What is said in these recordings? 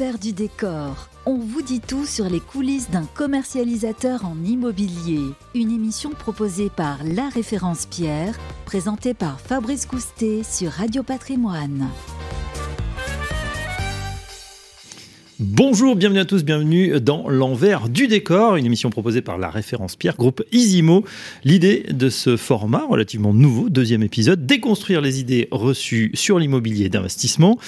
L'envers du décor. On vous dit tout sur les coulisses d'un commercialisateur en immobilier. Une émission proposée par La Référence Pierre, présentée par Fabrice Coustet sur Radio Patrimoine. Bonjour, bienvenue à tous, bienvenue dans l'envers du décor, une émission proposée par la référence Pierre, groupe Isimo. L'idée de ce format relativement nouveau, deuxième épisode, déconstruire les idées reçues sur l'immobilier d'investissement,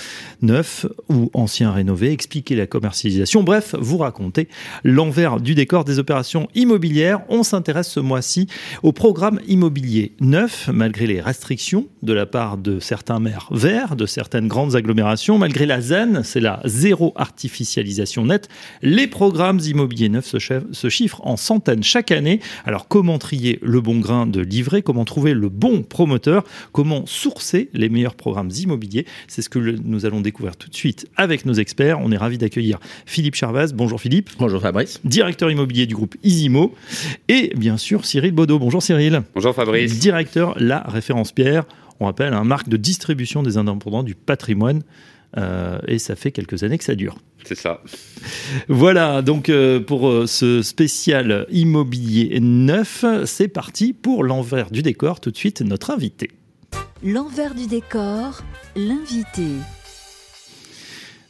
neuf ou ancien rénové, expliquer la commercialisation, bref, vous raconter l'envers du décor des opérations immobilières. On s'intéresse ce mois-ci au programme immobilier neuf, malgré les restrictions de la part de certains maires verts, de certaines grandes agglomérations, malgré la ZAN, c'est la zéro artificielle nette. Les programmes immobiliers neufs se, chiffrent en centaines chaque année. Alors comment trier le bon grain de livret? Comment trouver le bon promoteur? Comment sourcer les meilleurs programmes immobiliers? C'est ce que nous allons découvrir tout de suite avec nos experts. On est ravi d'accueillir Philippe Charvaz. Bonjour Philippe. Bonjour Fabrice. Directeur immobilier du groupe Isimo. Et bien sûr Cyril Baudot. Bonjour Cyril. Bonjour Fabrice. Directeur La Référence Pierre. On rappelle un marque de distribution des indépendants du patrimoine. Euh, et ça fait quelques années que ça dure. C'est ça. Voilà, donc euh, pour euh, ce spécial immobilier neuf, c'est parti pour l'envers du décor. Tout de suite, notre invité. L'envers du décor, l'invité.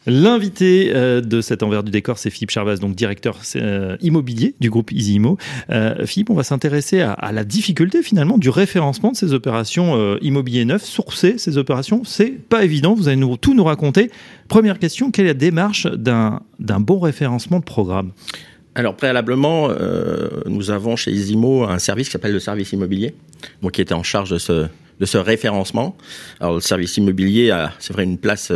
L'invité euh, de cet envers du décor, c'est Philippe Charvaz, donc directeur euh, immobilier du groupe EasyImmo. Euh, Philippe, on va s'intéresser à, la difficulté finalement du référencement de ces opérations immobilier neuf. Sourcer ces opérations, c'est pas évident. Vous allez nous, tout nous raconter. Première question, quelle est la démarche d'un bon référencement de programme? Alors préalablement, nous avons chez Isimo un service qui s'appelle le service immobilier, donc qui était en charge de ce, de ce référencement. Alors le service immobilier a, c'est vrai, une place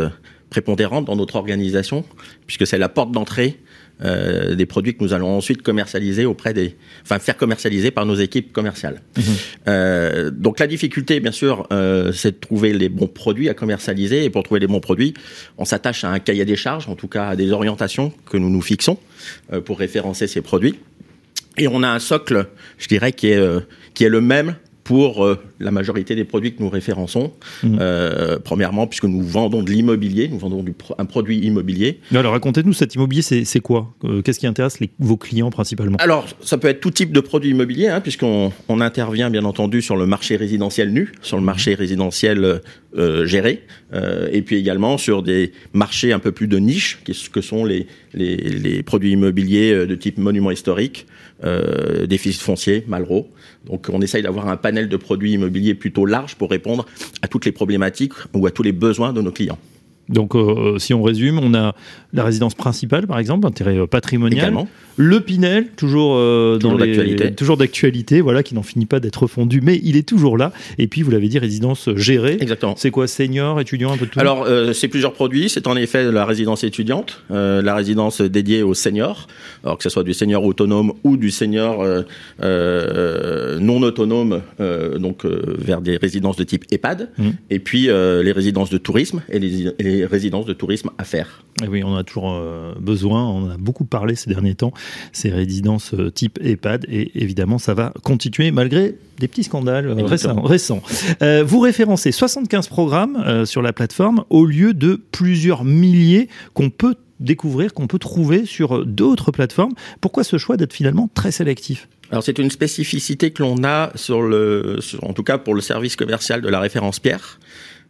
prépondérante dans notre organisation, puisque c'est la porte d'entrée euh, des produits que nous allons ensuite commercialiser auprès des, enfin faire commercialiser par nos équipes commerciales. Mhm. Euh, donc la difficulté, bien sûr, euh, c'est de trouver les bons produits à commercialiser. Et pour trouver les bons produits, on s'attache à un cahier des charges, en tout cas à des orientations que nous nous fixons pour référencer ces produits. Et on a un socle, je dirais, qui est qui est le même pour euh, la majorité des produits que nous référençons. Mmh. Euh, premièrement, puisque nous vendons de l'immobilier, nous vendons du un produit immobilier. alors racontez-nous, cet immobilier, c'est quoi? Euh, Qu'est-ce qui intéresse les, vos clients principalement? Alors, ça peut être tout type de produit immobilier, hein, puisqu'on on intervient bien entendu sur le marché résidentiel nu, sur le marché résidentiel géré, et puis également sur des marchés un peu plus de niche, que sont les, les, produits immobiliers de type monument historique, euh, déficit foncier, Malraux. Donc on essaye d'avoir un panel de produits immobiliers plutôt large pour répondre à toutes les problématiques ou à tous les besoins de nos clients. Donc, euh, si on résume, on a la résidence principale, par exemple, intérêt euh, patrimonial. Le Pinel, toujours, euh, toujours d'actualité. Toujours d'actualité, voilà, qui n'en finit pas d'être fondu, mais il est toujours là. Et puis, vous l'avez dit, résidence gérée. Exactement. C'est quoi, senior, étudiant, un peu de tout? Alors, c'est plusieurs produits. C'est en effet la résidence étudiante, la résidence dédiée aux seniors, alors que ce soit du senior autonome ou du senior non autonome, donc vers des résidences de type EHPAD. Mmh. Et puis, les résidences de tourisme et les, et les résidences de tourisme à faire. Et oui, on a toujours euh, besoin, on en a beaucoup parlé ces derniers temps, ces résidences euh, type EHPAD, et évidemment, ça va continuer malgré des petits scandales euh, récents. vous référencez 75 programmes sur la plateforme au lieu de plusieurs milliers qu'on peut découvrir, qu'on peut trouver sur d'autres plateformes. Pourquoi ce choix d'être finalement très sélectif? Alors c'est une spécificité que l'on a sur le, en tout cas pour le service commercial de la référence Pierre,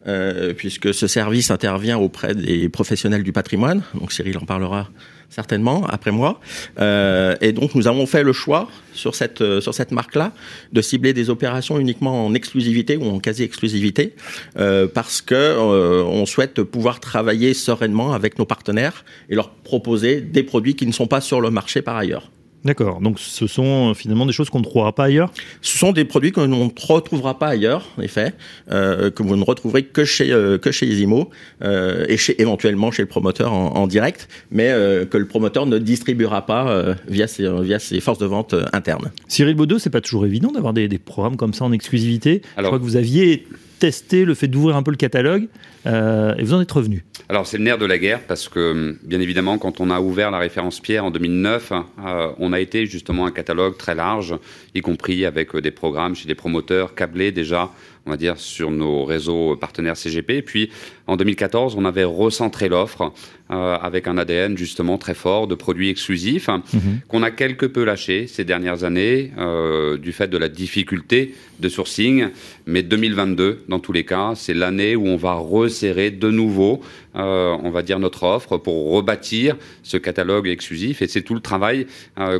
euh, puisque ce service intervient auprès des professionnels du patrimoine. Donc Cyril en parlera certainement après moi. Euh, et donc nous avons fait le choix sur cette euh, sur cette marque-là de cibler des opérations uniquement en exclusivité ou en quasi-exclusivité euh, parce que on souhaite pouvoir travailler sereinement avec nos partenaires et leur proposer des produits qui ne sont pas sur le marché par ailleurs. D'accord. Donc, ce sont euh, finalement des choses qu'on ne trouvera pas ailleurs? Ce sont des produits que l'on ne retrouvera pas ailleurs, en effet, euh, que vous ne retrouverez que chez, euh, que chez Isimo euh, et chez, éventuellement chez le promoteur en, en direct, mais euh, que le promoteur ne distribuera pas euh, via, ses, via ses forces de vente internes. Cyril Baudot, c'est pas toujours évident d'avoir des, des, programmes comme ça en exclusivité. Alors, Je crois que vous aviez testé le fait d'ouvrir un peu le catalogue et vous en êtes revenu. Alors c'est le nerf de la guerre parce que bien évidemment quand on a ouvert la référence Pierre en 2009, euh, on a été justement un catalogue très large, y compris avec euh, des programmes chez des promoteurs câblés déjà on va dire, sur nos réseaux partenaires CGP. puis, en 2014, on avait recentré l'offre euh, avec un ADN justement très fort de produits exclusifs mhm. qu'on a quelque peu lâché ces dernières années euh, du fait de la difficulté de sourcing. Mais 2022, dans tous les cas, c'est l'année où on va resserrer de nouveau, euh, on va dire, notre offre pour rebâtir ce catalogue exclusif. Et c'est tout le travail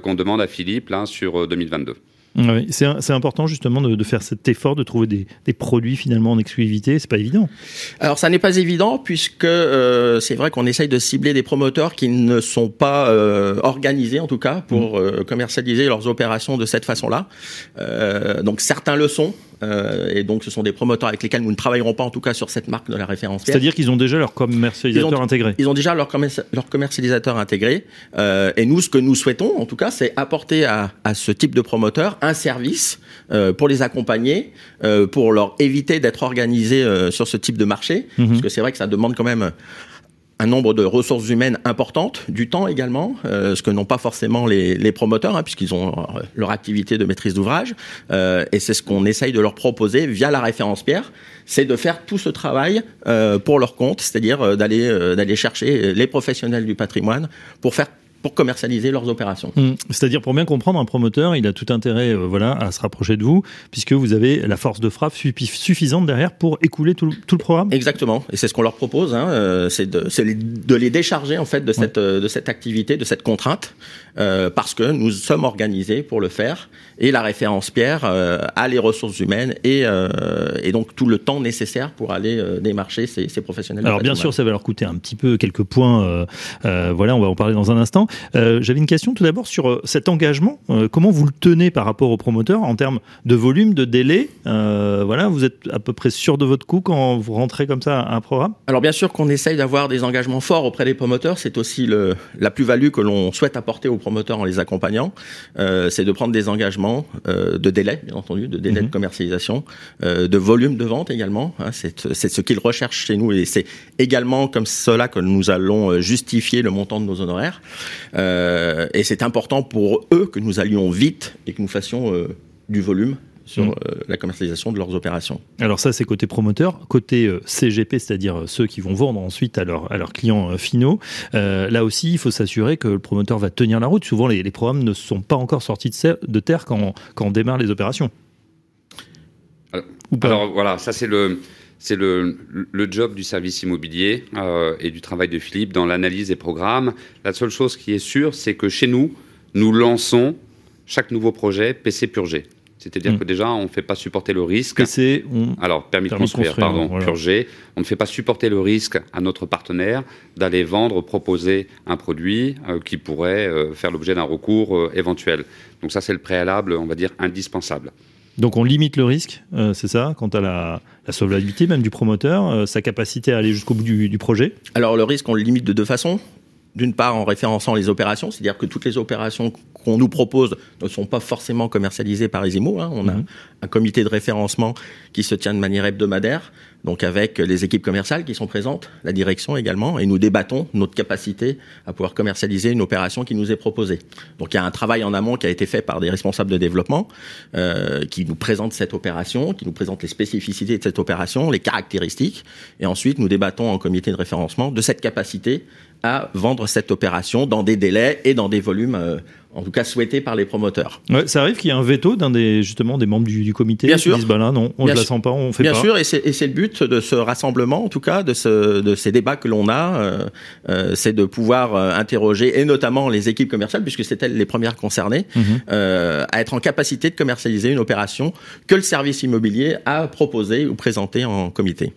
qu'on demande à Philippe là sur 2022. Oui, c'est important justement de, faire cet effort de trouver des, produits finalement en exclusivité. C'est pas évident. Alors ça n'est pas évident puisque euh, c'est vrai qu'on essaye de cibler des promoteurs qui ne sont pas euh, organisés en tout cas pour mm. euh, commercialiser leurs opérations de cette façon-là. donc certains le sont, et donc, ce sont des promoteurs avec lesquels nous ne travaillerons pas, en tout cas, sur cette marque de la référence. C'est-à-dire qu'ils ont déjà leur commercialisateur intégré. Ils ont déjà leur, leur commercialisateur intégré. Et nous, ce que nous souhaitons, en tout cas, c'est apporter à, à, ce type de promoteur un service euh, pour les accompagner, euh, pour leur éviter d'être organisés euh, sur ce type de marché, mhm. parce que c'est vrai que ça demande quand même un nombre de ressources humaines importantes, du temps également, euh, ce que n'ont pas forcément les, les promoteurs, hein, puisqu'ils ont leur activité de maîtrise d'ouvrage. Euh, et c'est ce qu'on essaye de leur proposer via la référence Pierre, c'est de faire tout ce travail euh, pour leur compte, c'est-à-dire d'aller d'aller chercher les professionnels du patrimoine pour faire pour commercialiser leurs opérations. Mmh. C'est-à-dire pour bien comprendre, un promoteur, il a tout intérêt euh, voilà, à se rapprocher de vous, puisque vous avez la force de frappe suffisante derrière pour écouler tout, le programme Exactement, et c'est ce qu'on leur propose, hein, euh, c'est de, de, les décharger en fait de cette, euh, de cette activité, de cette contrainte, euh, parce que nous sommes organisés pour le faire, et la référence Pierre euh, a les ressources humaines et, et, donc tout le temps nécessaire pour aller démarcher ces, ces professionnels. Alors bien sûr, ça va leur coûter un petit peu quelques points, voilà, on va en parler dans un instant. Euh, j'avais une question tout d'abord sur euh, cet engagement. Euh, comment vous le tenez par rapport aux promoteurs en termes de volume, de délai Voilà, vous êtes à peu près sûr de votre coût quand vous rentrez comme ça à un programme? Alors bien sûr qu'on essaye d'avoir des engagements forts auprès des promoteurs. C'est aussi le, la plus-value que l'on souhaite apporter aux promoteurs en les accompagnant. c'est de prendre des engagements de délai, bien entendu, de délai de mhm. commercialisation, de volume de vente également. Hein. c'est ce qu'ils recherchent chez nous et c'est également comme cela que nous allons justifier le montant de nos honoraires. Euh, et c'est important pour eux que nous allions vite et que nous fassions euh, du volume sur mm. euh, la commercialisation de leurs opérations. Alors ça, c'est côté promoteur. Côté CGP, c'est-à-dire ceux qui vont vendre ensuite à, à leurs clients finaux, là aussi, il faut s'assurer que le promoteur va tenir la route. Souvent, les, programmes ne sont pas encore sortis de, terre quand, quand on démarre les opérations. alors voilà, ça c'est le c'est le, le, job du service immobilier euh, et du travail de Philippe dans l'analyse des programmes. La seule chose qui est sûre, c'est que chez nous, nous lançons chaque nouveau projet PC purgé. C'est-à-dire hmm. que déjà, on ne fait pas supporter le risque. PC, Alors, permis, de construire, pardon, purgé. On ne fait pas supporter le risque à notre partenaire d'aller vendre, proposer un produit euh, qui pourrait euh, faire l'objet d'un recours éventuel. Donc ça, c'est le préalable, on va dire, indispensable. Donc on limite le risque, euh, c'est ça, quant à la, solvabilité même du promoteur, euh, sa capacité à aller jusqu'au bout du, projet? Alors le risque, on le limite de deux façons. D'une part en référençant les opérations, c'est-à-dire que toutes les opérations qu'on nous propose ne sont pas forcément commercialisées par Isimo. Hein. On a mhm. un comité de référencement qui se tient de manière hebdomadaire, donc avec les équipes commerciales qui sont présentes, la direction également, et nous débattons notre capacité à pouvoir commercialiser une opération qui nous est proposée. Donc il y a un travail en amont qui a été fait par des responsables de développement euh, qui nous présentent cette opération, qui nous présentent les spécificités de cette opération, les caractéristiques, et ensuite nous débattons en comité de référencement de cette capacité à vendre cette opération dans des délais et dans des volumes euh, en tout cas souhaité par les promoteurs. Ouais, ça arrive qu'il y ait un veto d'un des justement des membres du, du comité Bien qui sûr. disent bah là non, on ne la sent pas, on fait Bien pas. Bien sûr, et c'est le but de ce rassemblement, en tout cas de, ce, de ces débats que l'on a, euh, euh, c'est de pouvoir euh, interroger et notamment les équipes commerciales, puisque c'est elles les premières concernées, mhm. à être en capacité de commercialiser une opération que le service immobilier a proposée ou présentée en comité.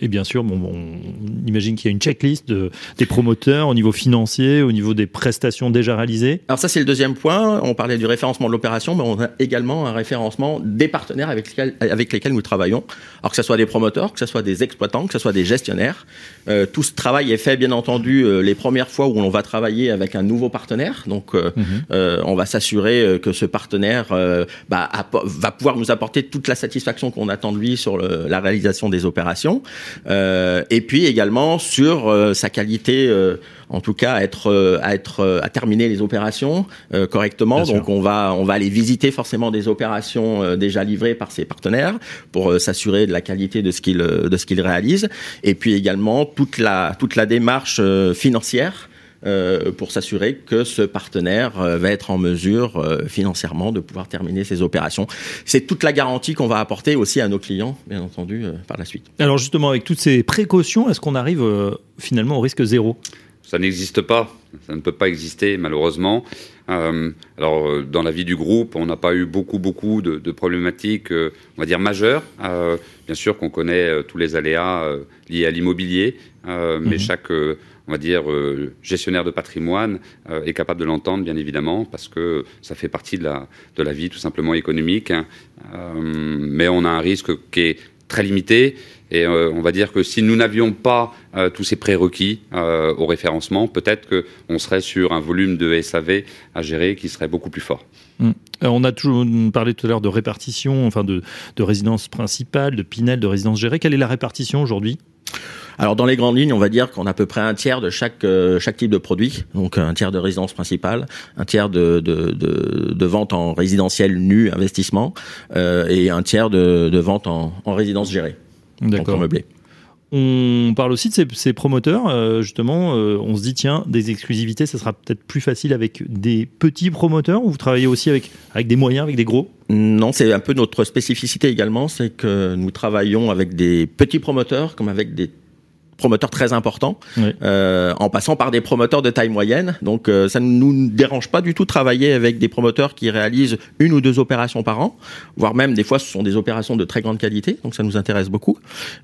Et bien sûr, bon, on imagine qu'il y a une checklist de, des promoteurs au niveau financier, au niveau des prestations déjà réalisées. Alors ça, c'est le deuxième point. On parlait du référencement de l'opération, mais on a également un référencement des partenaires avec lesquels, avec lesquels nous travaillons. Alors que ce soit des promoteurs, que ce soit des exploitants, que ce soit des gestionnaires. Euh, tout ce travail est fait, bien entendu, euh, les premières fois où on va travailler avec un nouveau partenaire. Donc, euh, mhm. on va s'assurer que ce partenaire bah, va pouvoir nous apporter toute la satisfaction qu'on attend de lui sur le, la réalisation des opérations. Opérations, et puis également sur sa qualité en tout cas à être euh, à être euh, à terminer les opérations euh, correctement. Donc on va on va aller visiter forcément des opérations déjà livrées par ses partenaires pour s'assurer de la qualité de ce qu'ils de ce qu'ils réalisent et puis également toute la toute la démarche financière euh, pour s'assurer que ce partenaire va être en mesure financièrement de pouvoir terminer ses opérations. C'est toute la garantie qu'on va apporter aussi à nos clients, bien entendu, par la suite. Alors justement, avec toutes ces précautions, est-ce qu'on arrive finalement au risque zéro? Ça n'existe pas, ça ne peut pas exister malheureusement. Euh, alors euh, dans la vie du groupe, on n'a pas eu beaucoup beaucoup de, problématiques, euh, on va dire majeures. bien sûr qu'on connaît tous les aléas liés à l'immobilier, mais mhm. chaque on va dire, gestionnaire de patrimoine est capable de l'entendre, bien évidemment, parce que ça fait partie de la, de la vie tout simplement économique. Hein. mais on a un risque qui est très limité. Et euh, on va dire que si nous n'avions pas euh, tous ces prérequis euh, au référencement, peut-être qu'on serait sur un volume de SAV à gérer qui serait beaucoup plus fort. Hum. On a toujours parlé tout à l'heure de répartition, enfin de, de résidence principale, de Pinel, de résidence gérée. Quelle est la répartition aujourd'hui? Alors dans les grandes lignes, on va dire qu'on a à peu près un tiers de chaque chaque type de produit, donc un tiers de résidence principale, un tiers de de, de, de vente en résidentiel nu investissement et un tiers de, de vente en, en résidence gérée. D'accord. On parle aussi de ces, promoteurs, euh, justement, euh, on se dit, tiens, des exclusivités, ça sera peut-être plus facile avec des petits promoteurs, ou vous travaillez aussi avec, avec des moyens, avec des gros? Non, c'est un peu notre spécificité également, c'est que nous travaillons avec des petits promoteurs comme avec des promoteurs très importants, euh, en passant par des promoteurs de taille moyenne. Donc euh, ça ne nous dérange pas du tout de travailler avec des promoteurs qui réalisent une ou deux opérations par an, voire même des fois ce sont des opérations de très grande qualité. Donc ça nous intéresse beaucoup.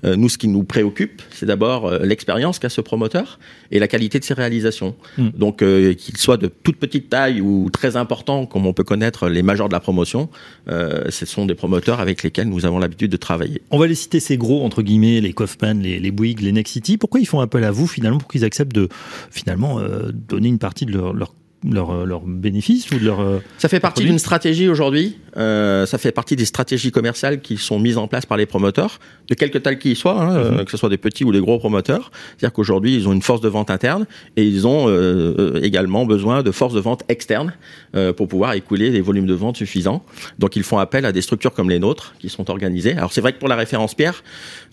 Euh, nous, ce qui nous préoccupe, c'est d'abord l'expérience qu'a ce promoteur et la qualité de ses réalisations. Hmm. Donc qu'il soit de toute petite taille ou très important, comme on peut connaître les majors de la promotion, ce sont des promoteurs avec lesquels nous avons l'habitude de travailler. On va les citer ces gros entre guillemets, les Kaufman, les, les Bouygues, les Nexity pourquoi ils font appel à vous finalement pour qu'ils acceptent de finalement euh, donner une partie de leur, leur leur, euh, leur bénéfice ou de leur euh, Ça fait partie d'une stratégie aujourd'hui. Euh, ça fait partie des stratégies commerciales qui sont mises en place par les promoteurs, de quelque taille qu'ils soient, hein, mhm. que ce soit des petits ou des gros promoteurs. C'est-à-dire qu'aujourd'hui, ils ont une force de vente interne et ils ont également besoin de forces de vente externes pour pouvoir écouler des volumes de vente suffisants. Donc, ils font appel à des structures comme les nôtres qui sont organisées. Alors, c'est vrai que pour la référence Pierre,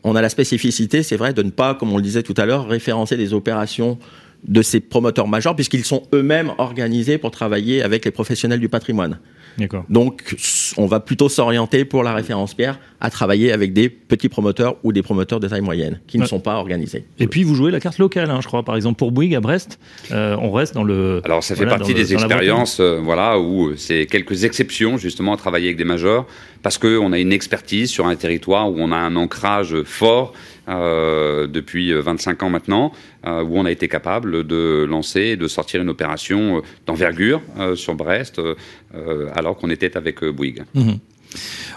on a la spécificité, c'est vrai, de ne pas, comme on le disait tout à l'heure, référencer des opérations de ces promoteurs majeurs, puisqu'ils sont eux-mêmes organisés pour travailler avec les professionnels du patrimoine. Donc, on va plutôt s'orienter pour la référence Pierre à travailler avec des petits promoteurs ou des promoteurs de taille moyenne qui ne sont pas organisés. Et puis, vous jouez la carte locale, hein, je crois. Par exemple, pour Bouygues à Brest, euh, on reste dans le. Alors, ça fait partie des expériences, euh, voilà, où euh, c'est quelques exceptions justement à travailler avec des majors parce qu'on a une expertise sur un territoire où on a un ancrage fort euh, depuis 25 ans maintenant, euh, où on a été capable de lancer et de sortir une opération euh, d'envergure sur Brest, alors qu'on était avec Bouygues. Mhm.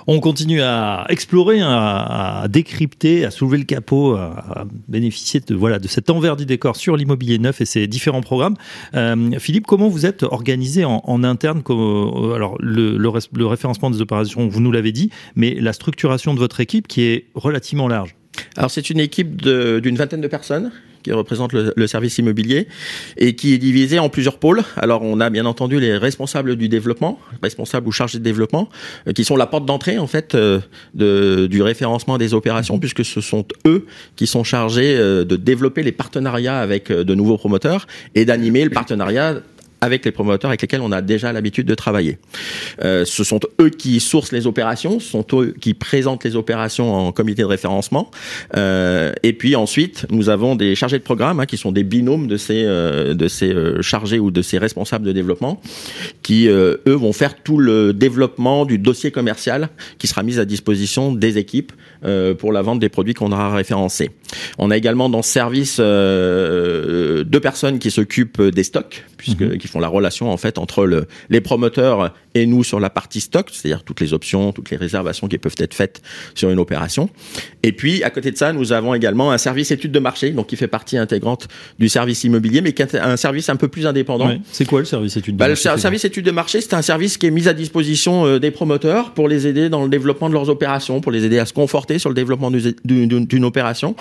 On continue à explorer, à, décrypter, à soulever le capot, à, bénéficier de, voilà, de cet envers du décor sur l'immobilier neuf et ses différents programmes. Philippe, comment vous êtes organisé en, interne Alors, le, le référencement des opérations, vous nous l'avez dit, mais la structuration de votre équipe qui est relativement large. Alors c'est une équipe d'une vingtaine de personnes qui représente le, service immobilier et qui est divisée en plusieurs pôles. Alors on a bien entendu les responsables du développement, responsables ou chargés de développement, euh, qui sont la porte d'entrée en fait euh, de, du référencement des opérations, puisque ce sont eux qui sont chargés euh, de développer les partenariats avec de nouveaux promoteurs et d'animer le partenariat avec les promoteurs avec lesquels on a déjà l'habitude de travailler. Euh, ce sont eux qui sourcent les opérations, ce sont eux qui présentent les opérations en comité de référencement. Euh, et puis ensuite, nous avons des chargés de programme hein, qui sont des binômes de ces euh, de ces euh, chargés ou de ces responsables de développement, qui euh, eux vont faire tout le développement du dossier commercial qui sera mis à disposition des équipes euh, pour la vente des produits qu'on aura référencés. On a également dans ce service deux personnes qui s'occupent des stocks, puisque mhm. Qui font la relation en fait entre le, les promoteurs et nous sur la partie stock, c'est-à-dire toutes les options, toutes les réservations qui peuvent être faites sur une opération. Et puis, à côté de ça, nous avons également un service étude de marché, donc qui fait partie intégrante du service immobilier, mais qui est un service un peu plus indépendant. C'est quoi le service étude de bah, marché Le service étude de marché, c'est un service qui est mis à disposition euh, des promoteurs pour les aider dans le développement de leurs opérations, pour les aider à se conforter sur le développement d'une opération.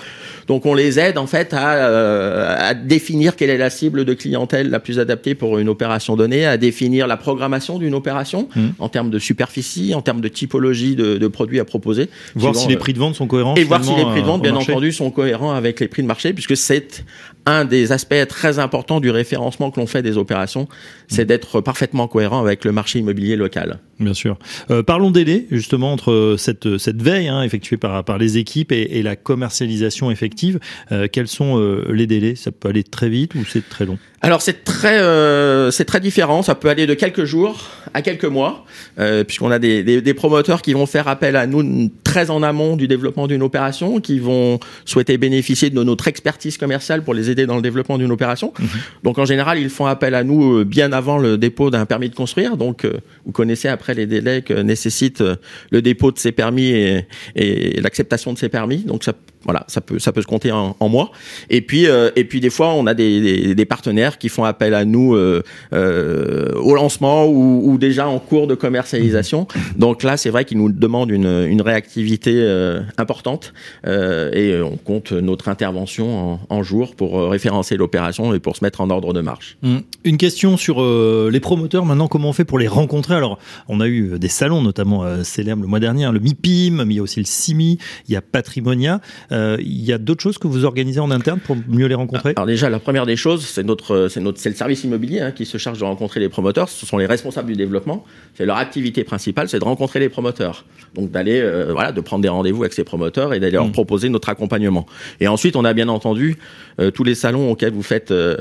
Donc, on les aide en fait à, euh, à définir quelle est la cible de clientèle la plus adaptée pour une opération donnée, à définir la programmation d'une opération mmh. en termes de superficie, en termes de typologie de, de produits à proposer. Voir si les euh, prix de vente sont cohérents. Et voir si les prix de vente, bien entendu, sont cohérents avec les prix de marché, puisque c'est un des aspects très importants du référencement que l'on fait des opérations, c'est mmh. d'être parfaitement cohérent avec le marché immobilier local. Bien sûr. Euh, parlons délai, justement, entre cette, cette veille hein, effectuée par, par les équipes et, et la commercialisation effective. Euh, quels sont euh, les délais? Ça peut aller très vite ou c'est très long? Alors c'est très euh, c'est très différent. Ça peut aller de quelques jours à quelques mois, euh, puisqu'on a des, des, des, promoteurs qui vont faire appel à nous très en amont du développement d'une opération, qui vont souhaiter bénéficier de notre expertise commerciale pour les aider dans le développement d'une opération. Mhm. Donc en général, ils font appel à nous bien avant le dépôt d'un permis de construire. Donc vous connaissez après les délais que nécessite le dépôt de ces permis et, et l'acceptation de ces permis. Donc ça voilà, ça peut ça peut se compter en, en mois. Et puis euh, et puis des fois on a des, des, des partenaires qui font appel à nous euh, euh, au lancement ou, ou, déjà en cours de commercialisation. Donc là c'est vrai qu'ils nous demandent une, une réactivité euh, importante euh, et on compte notre intervention en, en jours pour référencer l'opération et pour se mettre en ordre de marche. Mmh. Une question sur les promoteurs maintenant comment on fait pour les rencontrer? Alors on a eu des salons notamment célèbres le mois dernier, hein, le MIPIM, mais il y a aussi le CIMI, il y a Patrimonia. Euh, il y a d'autres choses que vous organisez en interne pour mieux les rencontrer Alors déjà, la première des choses, c'est notre, c'est notre, c'est le service immobilier hein, qui se charge de rencontrer les promoteurs. Ce sont les responsables du développement. C'est leur activité principale, c'est de rencontrer les promoteurs. Donc d'aller, euh, voilà, de prendre des rendez-vous avec ces promoteurs et d'aller leur mmh. proposer notre accompagnement. Et ensuite, on a bien entendu euh, tous les salons auxquels vous faites euh,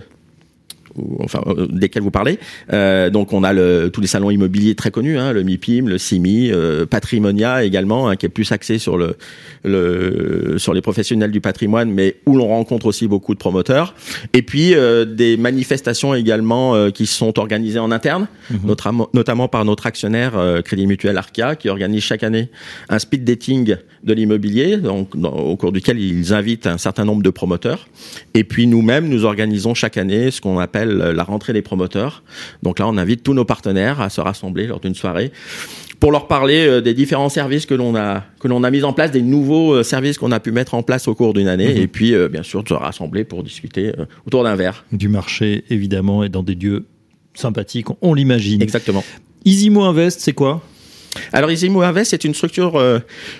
enfin euh, desquels vous parlez. Euh, donc on a le, tous les salons immobiliers très connus, hein, le MIPIM, le CIMI, euh, Patrimonia également, hein, qui est plus axé sur le, le sur les professionnels du patrimoine, mais où l'on rencontre aussi beaucoup de promoteurs. Et puis euh, des manifestations également euh, qui sont organisées en interne, mmh. notamment, notamment par notre actionnaire Crédit Mutuel Arca, qui organise chaque année un speed dating de l'immobilier, donc dans, au cours duquel ils invitent un certain nombre de promoteurs. Et puis nous-mêmes, nous organisons chaque année ce qu'on appelle la rentrée des promoteurs. Donc là, on invite tous nos partenaires à se rassembler lors d'une soirée pour leur parler euh, des différents services que l'on a que l'on a mis en place, des nouveaux euh, services qu'on a pu mettre en place au cours d'une année, mmh. et puis euh, bien sûr de se rassembler pour discuter autour d'un verre. Du marché évidemment et dans des lieux sympathiques, on l'imagine. Exactement. Isimo Invest, c'est quoi? Alors Isimo Invest, c'est une structure euh,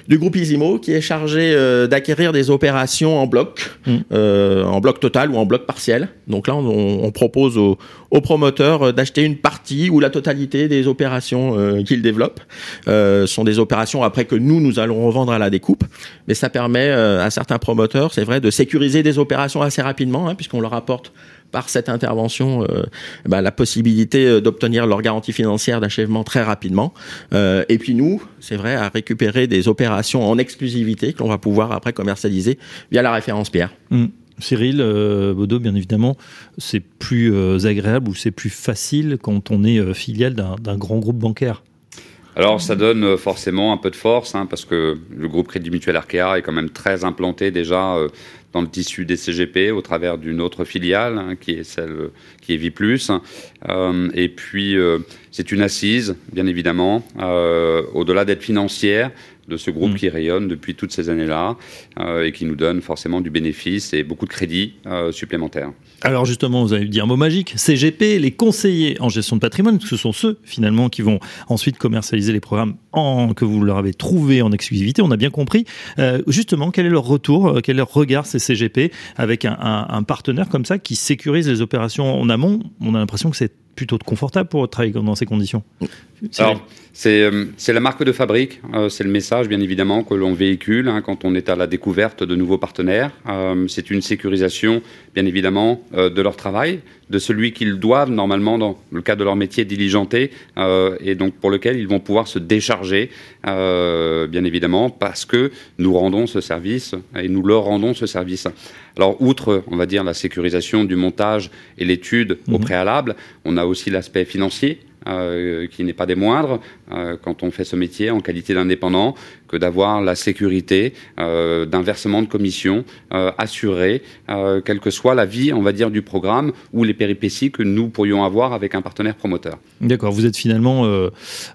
du groupe Isimo qui est chargée euh, d'acquérir des opérations en bloc, mm. euh, en bloc total ou en bloc partiel. Donc là, on, on propose aux, aux promoteurs d'acheter une partie ou la totalité des opérations qu'ils développent. ce sont des opérations après que nous, nous allons revendre à la découpe. Mais ça permet à certains promoteurs, c'est vrai, de sécuriser des opérations assez rapidement, hein, puisqu'on leur apporte par cette intervention euh, bah, la possibilité euh, d'obtenir leur garantie financière d'achèvement très rapidement. Euh, et puis nous, c'est vrai, à récupérer des opérations en exclusivité que l'on va pouvoir après commercialiser via la référence Pierre. Mmh. Cyril euh, bien évidemment, c'est plus agréable ou c'est plus facile quand on est filiale d'un grand groupe bancaire alors, ça donne forcément un peu de force, hein, parce que le groupe Crédit Mutuel Arkea est quand même très implanté déjà euh, dans le tissu des CGP au travers d'une autre filiale hein, qui est celle qui est Viplus. Euh, et puis euh, c'est une assise, bien évidemment, euh, au-delà d'être financière de ce groupe mmh. qui rayonne depuis toutes ces années-là euh, et qui nous donne forcément du bénéfice et beaucoup de crédits euh, supplémentaires. Alors justement, vous avez dit un mot magique, CGP, les conseillers en gestion de patrimoine, ce sont ceux finalement qui vont ensuite commercialiser les programmes en, que vous leur avez trouvé en exclusivité, on a bien compris. Euh, justement, quel est leur retour, quel est leur regard ces CGP avec un, un, un partenaire comme ça qui sécurise les opérations en amont? On a l'impression que c'est plutôt confortable pour travailler dans ces conditions Alors, euh, c'est la marque de fabrique, euh, c'est le message bien évidemment que l'on véhicule hein, quand on est à la découverte de nouveaux partenaires. Euh, c'est une sécurisation bien évidemment de leur travail, de celui qu'ils doivent normalement dans le cadre de leur métier diligenter et donc pour lequel ils vont pouvoir se décharger bien évidemment parce que nous rendons ce service et nous leur rendons ce service. Alors outre on va dire la sécurisation du montage et l'étude mmh. au préalable, on a aussi l'aspect financier qui n'est pas des moindres quand on fait ce métier en qualité d'indépendant, que d'avoir la sécurité d'un versement de commission assuré, quelle que soit la vie, on va dire, du programme ou les péripéties que nous pourrions avoir avec un partenaire promoteur. D'accord, vous êtes finalement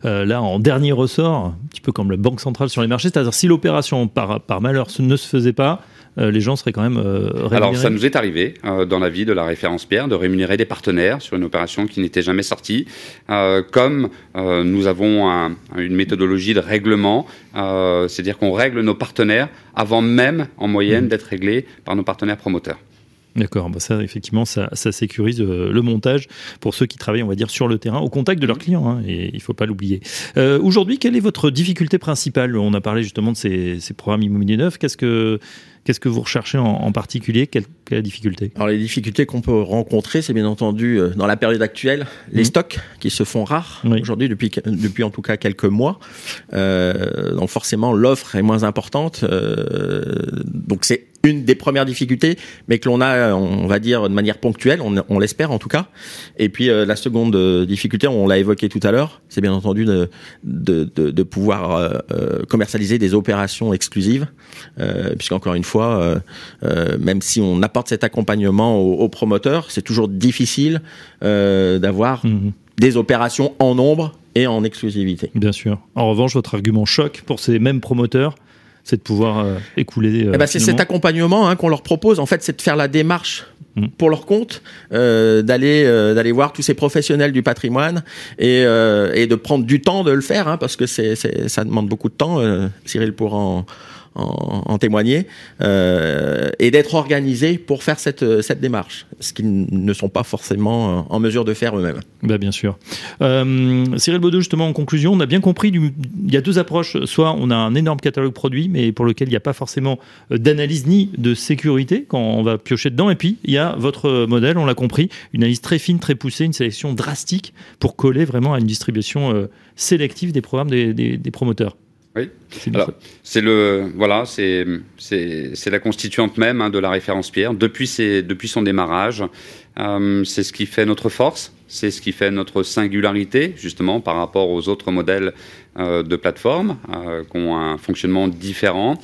là en dernier ressort, un petit peu comme la Banque centrale sur les marchés, c'est-à-dire si l'opération par, par malheur ne se faisait pas, euh, les gens seraient quand même euh, Alors, ça nous est arrivé euh, dans la vie de la référence Pierre de rémunérer des partenaires sur une opération qui n'était jamais sortie. Comme nous avons une méthodologie de règlement, c'est-à-dire qu'on règle nos partenaires avant même, en moyenne, mmh. d'être réglés par nos partenaires promoteurs. D'accord, bah ça effectivement, ça, sécurise le montage pour ceux qui travaillent, on va dire, sur le terrain, au contact de leurs clients, hein, et il ne faut pas l'oublier. Aujourd'hui, quelle est votre difficulté principale? On a parlé justement de ces, ces programmes immobiliers neufs. Qu'est-ce que Qu'est-ce que vous recherchez en, particulier? Quelle, quelle, difficulté? Alors les difficultés qu'on peut rencontrer, c'est bien entendu euh, dans la période actuelle, les mmh. stocks qui se font rares aujourd'hui depuis depuis en tout cas quelques mois. Euh, donc forcément l'offre est moins importante. Euh, donc c'est une des premières difficultés, mais que l'on a, on va dire, de manière ponctuelle, on, on l'espère en tout cas. Et puis euh, la seconde euh, difficulté, on l'a évoqué tout à l'heure, c'est bien entendu de, de, de, de pouvoir euh, commercialiser des opérations exclusives, puisqu'encore une fois, même si on apporte cet accompagnement aux, promoteurs, c'est toujours difficile d'avoir mmh. des opérations en nombre et en exclusivité. Bien sûr. En revanche, votre argument choc pour ces mêmes promoteurs, c'est de pouvoir euh, écouler. Euh, eh ben, c'est cet accompagnement hein, qu'on leur propose. En fait, c'est de faire la démarche mm. pour leur compte, euh, d'aller d'aller voir tous ces professionnels du patrimoine et, et de prendre du temps de le faire, hein, parce que c'est ça demande beaucoup de temps. Cyril pourra en, en, témoigner, euh, et d'être organisés pour faire cette, cette démarche, ce qu'ils ne sont pas forcément en mesure de faire eux-mêmes. Bah, bien sûr. Euh, Cyril Baudot, justement, en conclusion, on a bien compris, il y a deux approches. Soit on a un énorme catalogue produit, mais pour lequel il n'y a pas forcément d'analyse ni de sécurité quand on va piocher dedans. Et puis, il y a votre modèle, on l'a compris, une analyse très fine, très poussée, une sélection drastique pour coller vraiment à une distribution euh, sélective des programmes des promoteurs. Oui. C'est le voilà, c'est c'est la constituante même hein, de la référence Pierre depuis ses, depuis son démarrage. Euh, c'est ce qui fait notre force, c'est ce qui fait notre singularité justement par rapport aux autres modèles euh, de plateforme euh, qui ont un fonctionnement différent.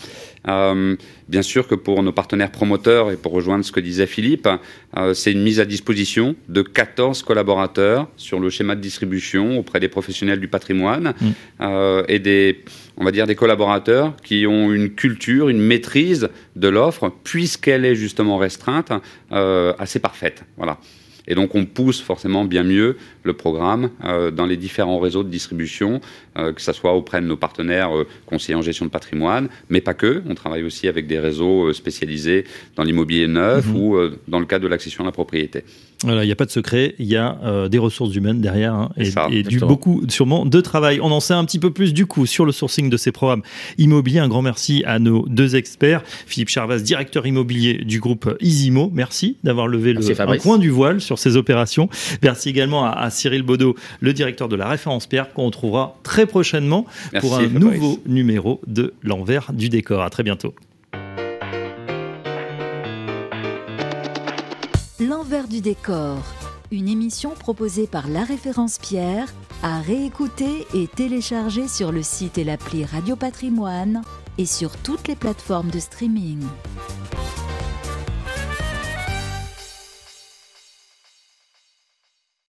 Euh, bien sûr que pour nos partenaires promoteurs, et pour rejoindre ce que disait Philippe, c'est une mise à disposition de 14 collaborateurs sur le schéma de distribution auprès des professionnels du patrimoine mm. et des, on va dire, des collaborateurs qui ont une culture, une maîtrise de l'offre, puisqu'elle est justement restreinte, assez parfaite. Voilà. Et donc on pousse forcément bien mieux le programme euh, dans les différents réseaux de distribution, euh, que ce soit auprès de nos partenaires euh, conseillers en gestion de patrimoine, mais pas que. On travaille aussi avec des réseaux spécialisés dans l'immobilier neuf mhm. ou dans le cadre de l'accession à la propriété. Voilà, il n'y a pas de secret, il y a des ressources humaines derrière hein, et, du beaucoup, sûrement, de travail. On en sait un petit peu plus du coup sur le sourcing de ces programmes immobiliers. Un grand merci à nos deux experts, Philippe Charvaz, directeur immobilier du groupe Isimo. Merci d'avoir levé le un coin du voile sur ces opérations. Merci également à, Cyril Baudot, le directeur de la référence Pierre, qu'on retrouvera très prochainement pour un nouveau numéro de l'envers du décor. À très bientôt. L'envers du décor, une émission proposée par la référence Pierre, à réécouter et télécharger sur le site et l'appli Radio Patrimoine et sur toutes les plateformes de streaming.